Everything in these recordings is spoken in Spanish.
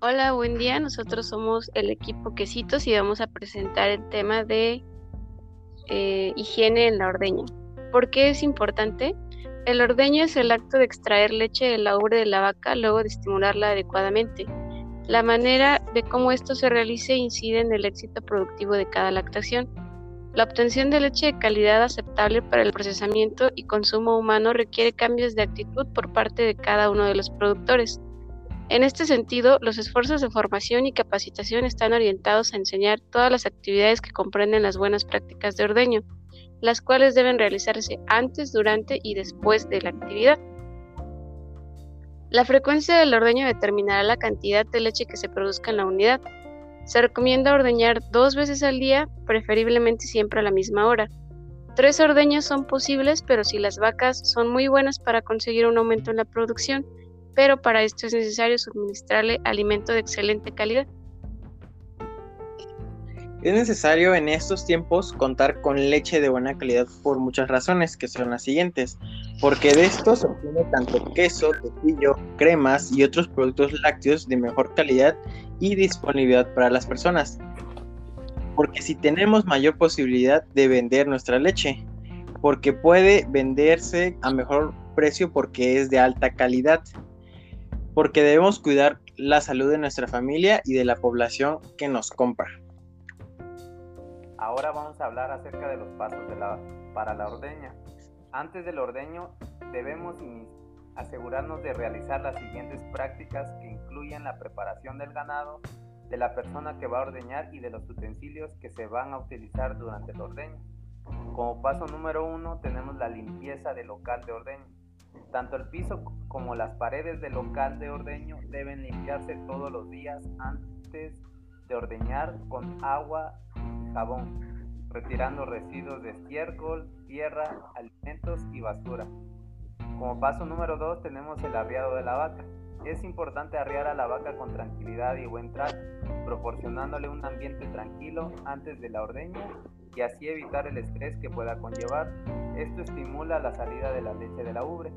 Hola, buen día. Nosotros somos el equipo Quesitos y vamos a presentar el tema de eh, higiene en la ordeña. ¿Por qué es importante? El ordeño es el acto de extraer leche de la ubre de la vaca luego de estimularla adecuadamente. La manera de cómo esto se realice incide en el éxito productivo de cada lactación. La obtención de leche de calidad aceptable para el procesamiento y consumo humano requiere cambios de actitud por parte de cada uno de los productores. En este sentido, los esfuerzos de formación y capacitación están orientados a enseñar todas las actividades que comprenden las buenas prácticas de ordeño, las cuales deben realizarse antes, durante y después de la actividad. La frecuencia del ordeño determinará la cantidad de leche que se produzca en la unidad. Se recomienda ordeñar dos veces al día, preferiblemente siempre a la misma hora. Tres ordeños son posibles, pero si las vacas son muy buenas para conseguir un aumento en la producción, pero para esto es necesario suministrarle alimento de excelente calidad. Es necesario en estos tiempos contar con leche de buena calidad por muchas razones, que son las siguientes. Porque de esto se obtiene tanto queso, quesillo, cremas y otros productos lácteos de mejor calidad y disponibilidad para las personas. Porque si tenemos mayor posibilidad de vender nuestra leche, porque puede venderse a mejor precio porque es de alta calidad porque debemos cuidar la salud de nuestra familia y de la población que nos compra. Ahora vamos a hablar acerca de los pasos para la ordeña. Antes del ordeño debemos asegurarnos de realizar las siguientes prácticas que incluyen la preparación del ganado, de la persona que va a ordeñar y de los utensilios que se van a utilizar durante el ordeño. Como paso número uno tenemos la limpieza del local de ordeño. Tanto el piso como las paredes del local de ordeño deben limpiarse todos los días antes de ordeñar con agua jabón, retirando residuos de estiércol, tierra, alimentos y basura. Como paso número 2 tenemos el arriado de la vaca. Es importante arriar a la vaca con tranquilidad y buen trato, proporcionándole un ambiente tranquilo antes de la ordeña y así evitar el estrés que pueda conllevar. Esto estimula la salida de la leche de la ubre.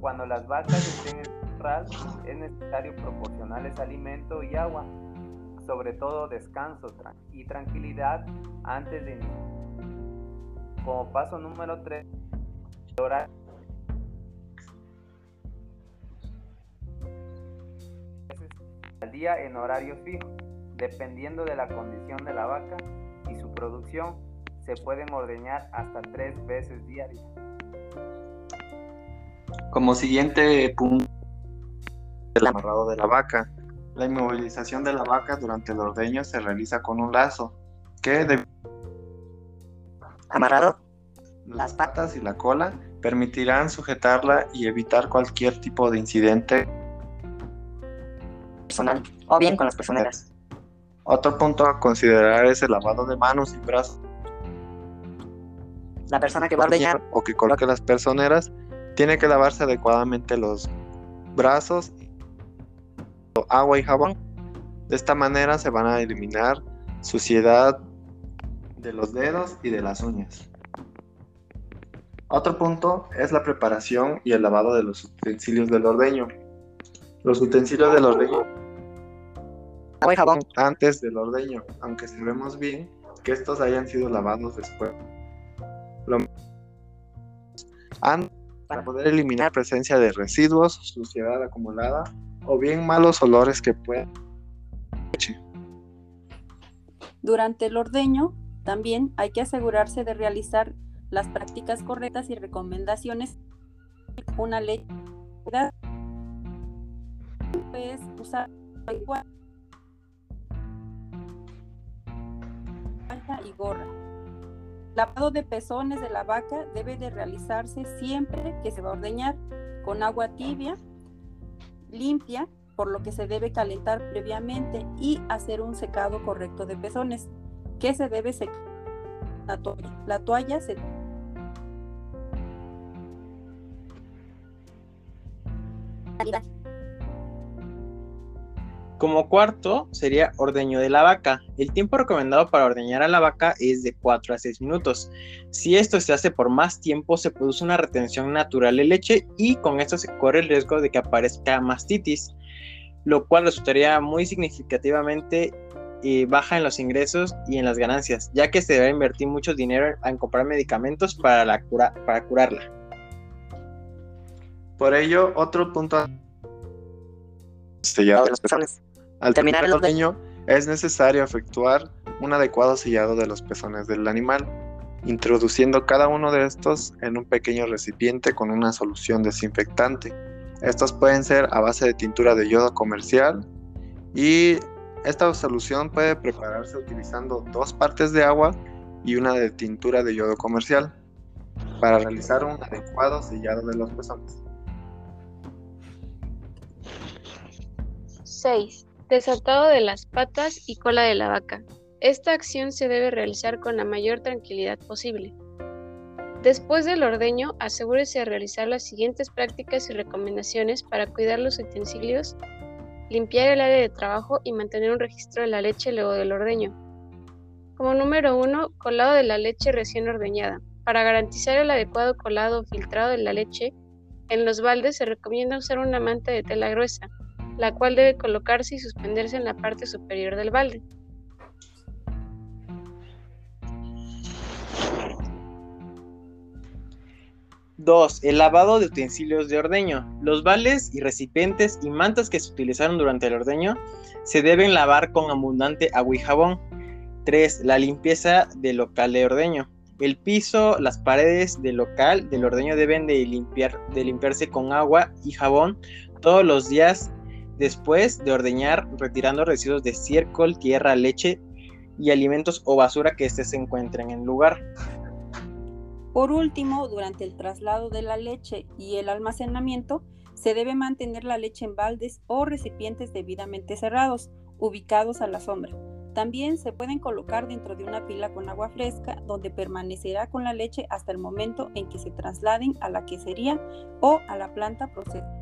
Cuando las vacas estén en corral, es necesario proporcionarles alimento y agua, sobre todo descanso y tranquilidad antes de iniciar. Como paso número 3, al día en horario fijo, dependiendo de la condición de la vaca y su producción se pueden ordeñar hasta tres veces diarias. Como siguiente punto, el amarrado de la vaca. La inmovilización de la vaca durante el ordeño se realiza con un lazo que de... amarrado las patas y la cola permitirán sujetarla y evitar cualquier tipo de incidente personal o bien con las personeras. Otro punto a considerar es el lavado de manos y brazos la persona que va a ordeñar o que coloque las personeras tiene que lavarse adecuadamente los brazos, agua y jabón. De esta manera se van a eliminar suciedad de los dedos y de las uñas. Otro punto es la preparación y el lavado de los utensilios del ordeño. Los utensilios del ordeño agua y jabón antes del ordeño, aunque sabemos bien que estos hayan sido lavados después para poder eliminar presencia de residuos, suciedad acumulada o bien malos olores que puedan. Durante el ordeño, también hay que asegurarse de realizar las prácticas correctas y recomendaciones. Una ley es usar y gorra Lavado de pezones de la vaca debe de realizarse siempre que se va a ordeñar con agua tibia, limpia, por lo que se debe calentar previamente y hacer un secado correcto de pezones, que se debe secar la toalla. La toalla se Como cuarto sería ordeño de la vaca. El tiempo recomendado para ordeñar a la vaca es de 4 a 6 minutos. Si esto se hace por más tiempo, se produce una retención natural de leche y con esto se corre el riesgo de que aparezca mastitis, lo cual resultaría muy significativamente eh, baja en los ingresos y en las ganancias, ya que se debe invertir mucho dinero en comprar medicamentos para, la cura para curarla. Por ello, otro punto Sellado de los pezones. Al Terminar el ordeño, es necesario efectuar un adecuado sellado de los pezones del animal, introduciendo cada uno de estos en un pequeño recipiente con una solución desinfectante. Estos pueden ser a base de tintura de yodo comercial y esta solución puede prepararse utilizando dos partes de agua y una de tintura de yodo comercial para realizar un adecuado sellado de los pezones. 6. Desatado de las patas y cola de la vaca. Esta acción se debe realizar con la mayor tranquilidad posible. Después del ordeño, asegúrese de realizar las siguientes prácticas y recomendaciones para cuidar los utensilios, limpiar el área de trabajo y mantener un registro de la leche luego del ordeño. Como número 1, colado de la leche recién ordeñada. Para garantizar el adecuado colado o filtrado de la leche, en los baldes se recomienda usar una manta de tela gruesa, la cual debe colocarse y suspenderse en la parte superior del balde. Dos, el lavado de utensilios de ordeño. Los vales y recipientes y mantas que se utilizaron durante el ordeño se deben lavar con abundante agua y jabón. 3. La limpieza del local de ordeño. El piso, las paredes del local del ordeño deben de, limpiar, de limpiarse con agua y jabón todos los días después de ordeñar, retirando residuos de estiércol, tierra, leche y alimentos o basura que éste se encuentren en el lugar. Por último, durante el traslado de la leche y el almacenamiento, se debe mantener la leche en baldes o recipientes debidamente cerrados, ubicados a la sombra. También se pueden colocar dentro de una pila con agua fresca, donde permanecerá con la leche hasta el momento en que se trasladen a la quesería o a la planta procesada.